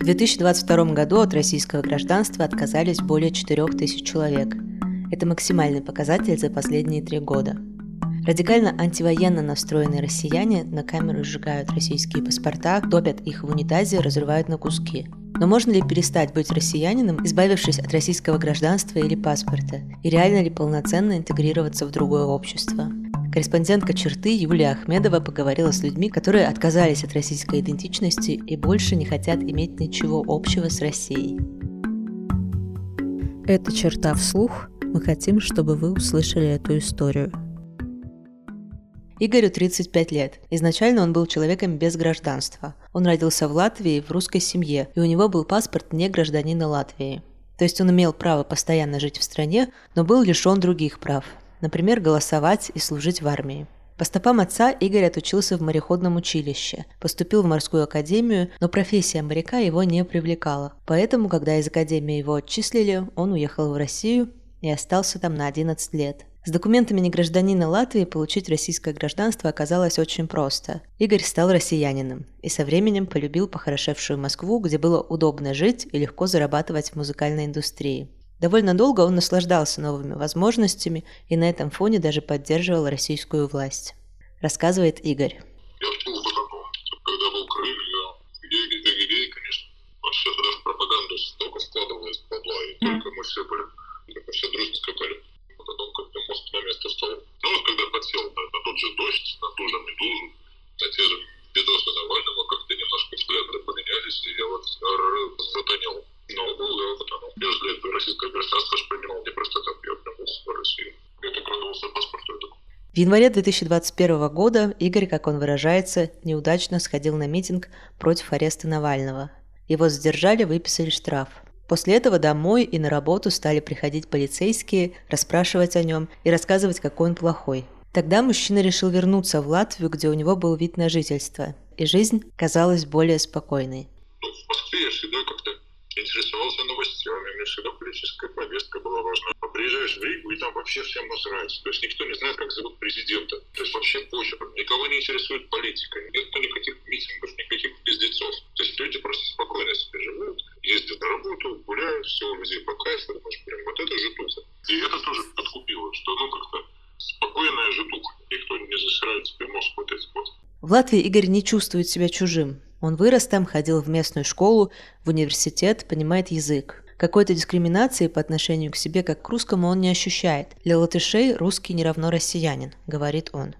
В 2022 году от российского гражданства отказались более 4 тысяч человек. Это максимальный показатель за последние три года. Радикально антивоенно настроенные россияне на камеру сжигают российские паспорта, топят их в унитазе, разрывают на куски. Но можно ли перестать быть россиянином, избавившись от российского гражданства или паспорта? И реально ли полноценно интегрироваться в другое общество? Корреспондентка «Черты» Юлия Ахмедова поговорила с людьми, которые отказались от российской идентичности и больше не хотят иметь ничего общего с Россией. Это «Черта вслух». Мы хотим, чтобы вы услышали эту историю. Игорю 35 лет. Изначально он был человеком без гражданства. Он родился в Латвии в русской семье, и у него был паспорт не гражданина Латвии. То есть он имел право постоянно жить в стране, но был лишен других прав – например, голосовать и служить в армии. По стопам отца Игорь отучился в мореходном училище, поступил в морскую академию, но профессия моряка его не привлекала. Поэтому, когда из академии его отчислили, он уехал в Россию и остался там на 11 лет. С документами негражданина Латвии получить российское гражданство оказалось очень просто. Игорь стал россиянином и со временем полюбил похорошевшую Москву, где было удобно жить и легко зарабатывать в музыкальной индустрии. Довольно долго он наслаждался новыми возможностями и на этом фоне даже поддерживал российскую власть. Рассказывает Игорь. Я в ту когда был Крым, я идеи, идеи, идеи, конечно. Вот все тогда в пропаганду столько складывалось бабла, и только мы все были, только все дружно скакали. Потом как-то мозг на место стал. Ну, вот когда подсел на, на тот же дождь, на ту же медузу, на те же видосы Навального, как-то немножко взгляды поменялись, и я вот затонел нового опыта. Ну, если российское гражданство же принимал не просто так, я вернулся в Россию. Я так радовался паспорту. В январе 2021 года Игорь, как он выражается, неудачно сходил на митинг против ареста Навального. Его задержали, выписали штраф. После этого домой и на работу стали приходить полицейские, расспрашивать о нем и рассказывать, какой он плохой. Тогда мужчина решил вернуться в Латвию, где у него был вид на жительство, и жизнь казалась более спокойной. Ну, в Москве я всегда как-то интересовался новостями, мне всегда политическая повестка была важна. А приезжаешь в Ригу, и там вообще всем насрать. То есть никто не знает, как зовут президента. То есть вообще похер. Никого не интересует политика. Нет никаких митингов, никаких пиздецов. То есть люди просто спокойно себе живут, ездят на работу, гуляют, все везде по кайфу. Думаешь, блин, вот это житуха. И это тоже подкупило, что ну как-то спокойная житуха. Никто не засирает себе мозг вот этим вот. В Латвии Игорь не чувствует себя чужим. Он вырос там, ходил в местную школу, в университет, понимает язык. Какой-то дискриминации по отношению к себе как к русскому он не ощущает. Для латышей русский не равно россиянин, говорит он.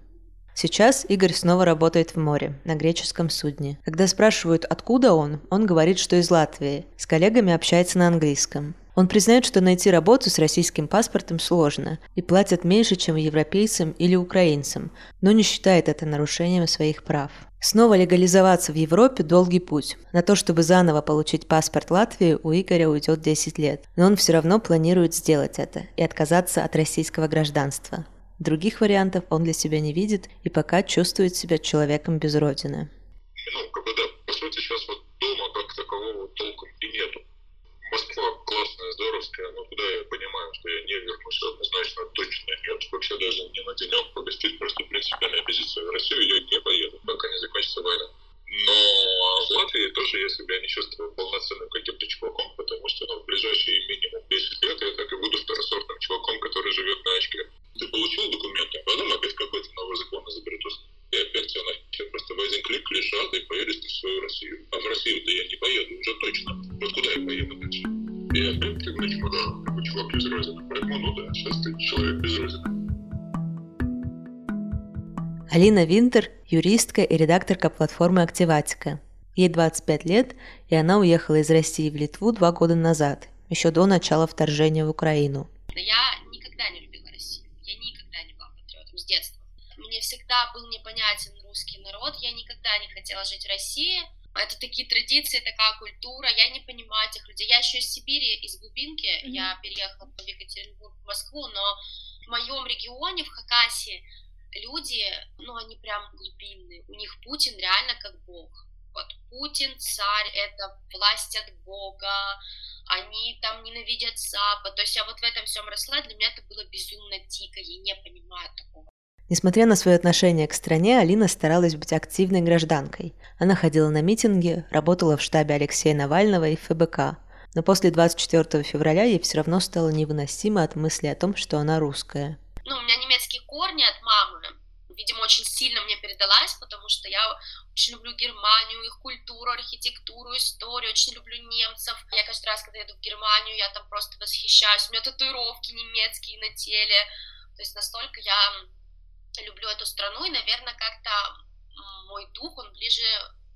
Сейчас Игорь снова работает в море, на греческом судне. Когда спрашивают, откуда он, он говорит, что из Латвии. С коллегами общается на английском. Он признает, что найти работу с российским паспортом сложно и платят меньше, чем европейцам или украинцам, но не считает это нарушением своих прав. Снова легализоваться в Европе – долгий путь. На то, чтобы заново получить паспорт Латвии, у Игоря уйдет 10 лет. Но он все равно планирует сделать это и отказаться от российского гражданства. Других вариантов он для себя не видит и пока чувствует себя человеком без родины. Ну, здоровская, но туда я понимаю, что я не вернусь однозначно, точно нет. Вообще даже не на денек погостить, просто принципиальная позиция. В Россию я не поеду, пока не закончится война. Но в Латвии тоже я себя не чувствую полноценным Поэтому, ну да, сейчас ты человек без розок. Алина Винтер – юристка и редакторка платформы «Активатика». Ей 25 лет, и она уехала из России в Литву два года назад, еще до начала вторжения в Украину. Я никогда не любила Россию, я никогда не была патриотом с детства. Мне всегда был непонятен русский народ, я никогда не хотела жить в России. Это такие традиции, такая культура, я не понимаю этих людей. Я еще из Сибири, из глубинки, mm-hmm. я переехала в Екатеринбург, в Москву, но в моем регионе, в Хакасии, люди, ну, они прям глубинные. У них Путин реально как бог. Вот Путин, царь, это власть от бога, они там ненавидят Запад. То есть я вот в этом всем росла, для меня это было безумно дико, я не понимаю такого. Несмотря на свое отношение к стране, Алина старалась быть активной гражданкой. Она ходила на митинги, работала в штабе Алексея Навального и ФБК. Но после 24 февраля ей все равно стало невыносимо от мысли о том, что она русская. Ну, у меня немецкие корни от мамы, видимо, очень сильно мне передалась, потому что я очень люблю Германию, их культуру, архитектуру, историю, очень люблю немцев. Я каждый раз, когда еду в Германию, я там просто восхищаюсь. У меня татуировки немецкие на теле. То есть настолько я люблю эту страну, и, наверное, как-то мой дух, он ближе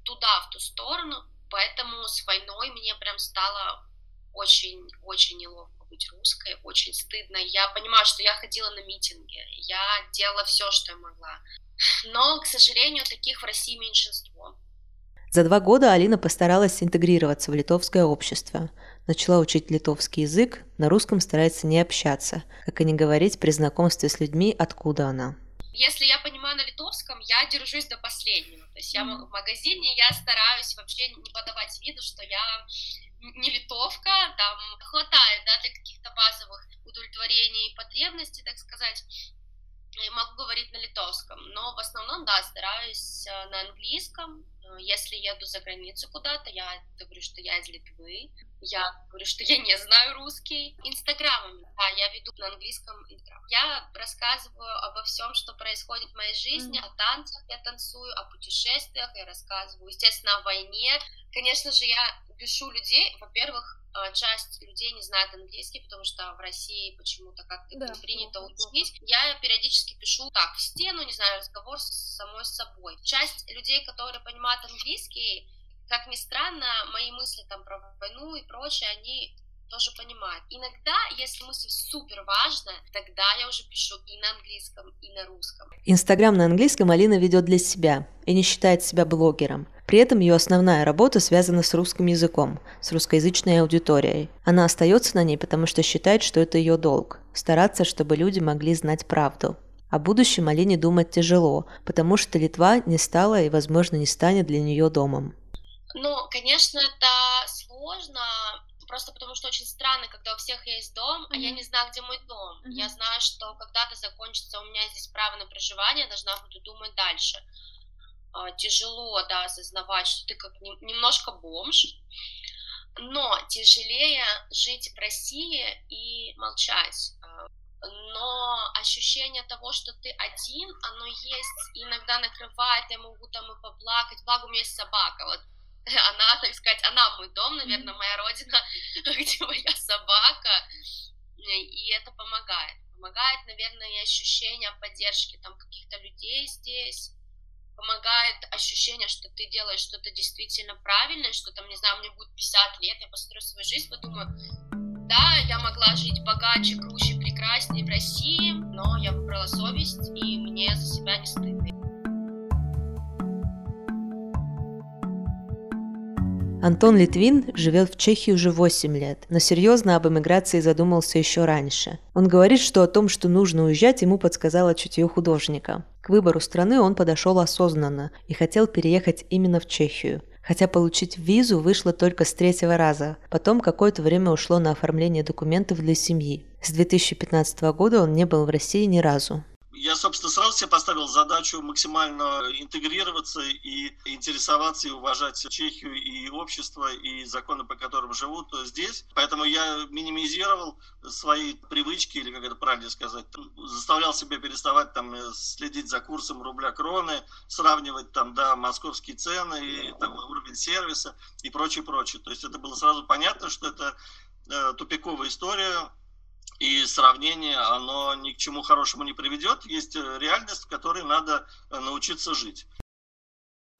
туда, в ту сторону, поэтому с войной мне прям стало очень-очень неловко быть русской, очень стыдно. Я понимаю, что я ходила на митинги, я делала все, что я могла. Но, к сожалению, таких в России меньшинство. За два года Алина постаралась интегрироваться в литовское общество. Начала учить литовский язык, на русском старается не общаться, как и не говорить при знакомстве с людьми, откуда она. Если я понимаю на литовском, я держусь до последнего. То есть я в магазине, я стараюсь вообще не подавать виду, что я не литовка, там хватает, да, для каких-то базовых удовлетворений и потребностей, так сказать, могу говорить на литовском, но в основном, да, стараюсь э, на английском. Э, если еду за границу куда-то, я говорю, что я из Литвы, я говорю, что я не знаю русский. Инстаграмами, да, я веду на английском инстаграм. Я рассказываю обо всем, что происходит в моей жизни, mm-hmm. о танцах я танцую, о путешествиях я рассказываю, естественно, о войне. Конечно же, я пишу людей, во-первых, а, часть людей не знает английский, потому что в России почему-то как-то да, принято учить. Я периодически пишу так, в стену, не знаю, разговор с самой собой. Часть людей, которые понимают английский, как ни странно, мои мысли там про войну и прочее, они тоже понимают. Иногда, если мысль супер важная, тогда я уже пишу и на английском, и на русском. Инстаграм на английском Алина ведет для себя и не считает себя блогером. При этом ее основная работа связана с русским языком, с русскоязычной аудиторией. Она остается на ней, потому что считает, что это ее долг – стараться, чтобы люди могли знать правду. О будущем Алине думать тяжело, потому что Литва не стала и, возможно, не станет для нее домом. Ну, конечно, это сложно, просто потому что очень странно, когда у всех есть дом, mm-hmm. а я не знаю, где мой дом. Mm-hmm. Я знаю, что когда-то закончится у меня здесь право на проживание, должна буду думать дальше. А, тяжело, да, осознавать, что ты как немножко бомж, но тяжелее жить в России и молчать. А, но ощущение того, что ты один, оно есть, иногда накрывает, я могу там и поплакать, благо у меня есть собака, вот она, так сказать, она мой дом, наверное, моя родина, где моя собака, и это помогает. Помогает, наверное, и ощущение поддержки там каких-то людей здесь, помогает ощущение, что ты делаешь что-то действительно правильное, что там, не знаю, мне будет 50 лет, я посмотрю свою жизнь, подумаю, да, я могла жить богаче, круче, прекраснее в России, но я выбрала совесть, и мне за себя не стыдно. Антон Литвин живет в Чехии уже 8 лет, но серьезно об эмиграции задумался еще раньше. Он говорит, что о том, что нужно уезжать, ему подсказало чутье художника. К выбору страны он подошел осознанно и хотел переехать именно в Чехию. Хотя получить визу вышло только с третьего раза. Потом какое-то время ушло на оформление документов для семьи. С 2015 года он не был в России ни разу собственно, сразу себе поставил задачу максимально интегрироваться и интересоваться и уважать Чехию и общество, и законы, по которым живут здесь. Поэтому я минимизировал свои привычки, или как это правильно сказать, заставлял себя переставать там следить за курсом рубля кроны, сравнивать там, да, московские цены, и там уровень сервиса и прочее, прочее. То есть это было сразу понятно, что это э, тупиковая история, и сравнение, оно ни к чему хорошему не приведет. Есть э, реальность, в которой надо э, научиться жить.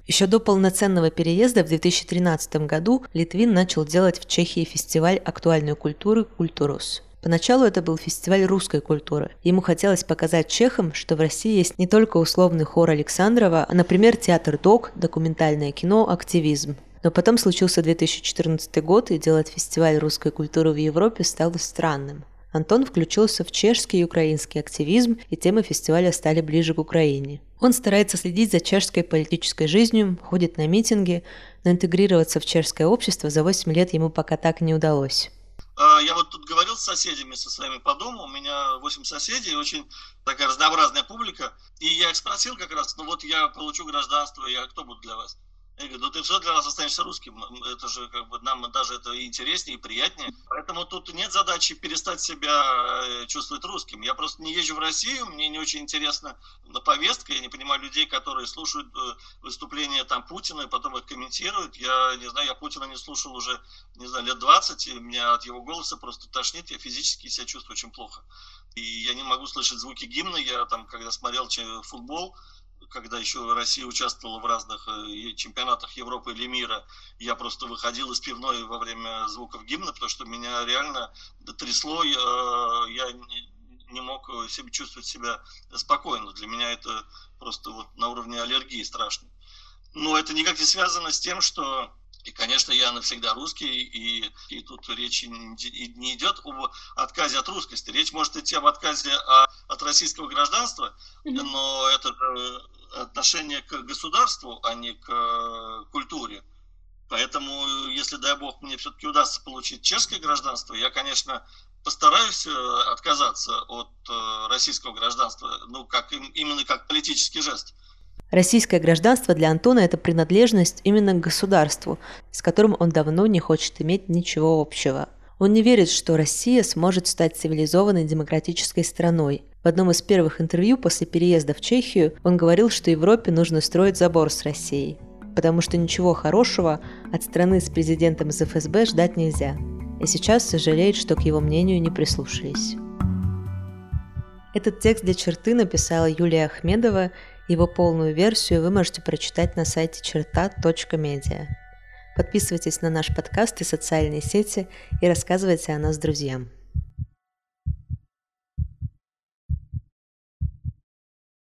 Еще до полноценного переезда в 2013 году Литвин начал делать в Чехии фестиваль актуальной культуры «Культурус». Поначалу это был фестиваль русской культуры. Ему хотелось показать чехам, что в России есть не только условный хор Александрова, а, например, театр ДОК, документальное кино, активизм. Но потом случился 2014 год, и делать фестиваль русской культуры в Европе стало странным. Антон включился в чешский и украинский активизм, и темы фестиваля стали ближе к Украине. Он старается следить за чешской политической жизнью, ходит на митинги, но интегрироваться в чешское общество за 8 лет ему пока так не удалось. А, я вот тут говорил с соседями со своими по дому, у меня 8 соседей, очень такая разнообразная публика, и я их спросил как раз, ну вот я получу гражданство, я кто буду для вас? Я говорю, ну ты все для нас останешься русским. Это же как бы нам даже это интереснее и приятнее. Поэтому тут нет задачи перестать себя э, чувствовать русским. Я просто не езжу в Россию, мне не очень интересна повестка, я не понимаю людей, которые слушают э, выступления там Путина и потом их комментируют. Я не знаю, я Путина не слушал уже, не знаю, лет 20, и меня от его голоса просто тошнит, я физически себя чувствую очень плохо. И я не могу слышать звуки гимна, я там, когда смотрел футбол, когда еще Россия участвовала в разных э, чемпионатах Европы или мира, я просто выходил из пивной во время звуков гимна, потому что меня реально трясло, я, я не, мог себе чувствовать себя спокойно. Для меня это просто вот на уровне аллергии страшно. Но это никак не связано с тем, что и, конечно, я навсегда русский, и, и тут речь не идет об отказе от русскости. Речь может идти об отказе от российского гражданства, но это отношение к государству, а не к э, культуре. Поэтому, если, дай бог, мне все-таки удастся получить чешское гражданство, я, конечно, постараюсь э, отказаться от э, российского гражданства, ну, как, именно как политический жест. Российское гражданство для Антона – это принадлежность именно к государству, с которым он давно не хочет иметь ничего общего. Он не верит, что Россия сможет стать цивилизованной демократической страной. В одном из первых интервью после переезда в Чехию он говорил, что Европе нужно строить забор с Россией, потому что ничего хорошего от страны с президентом из ФСБ ждать нельзя. И сейчас сожалеет, что к его мнению не прислушались. Этот текст для черты написала Юлия Ахмедова. Его полную версию вы можете прочитать на сайте черта.медиа. Подписывайтесь на наш подкаст и социальные сети и рассказывайте о нас друзьям.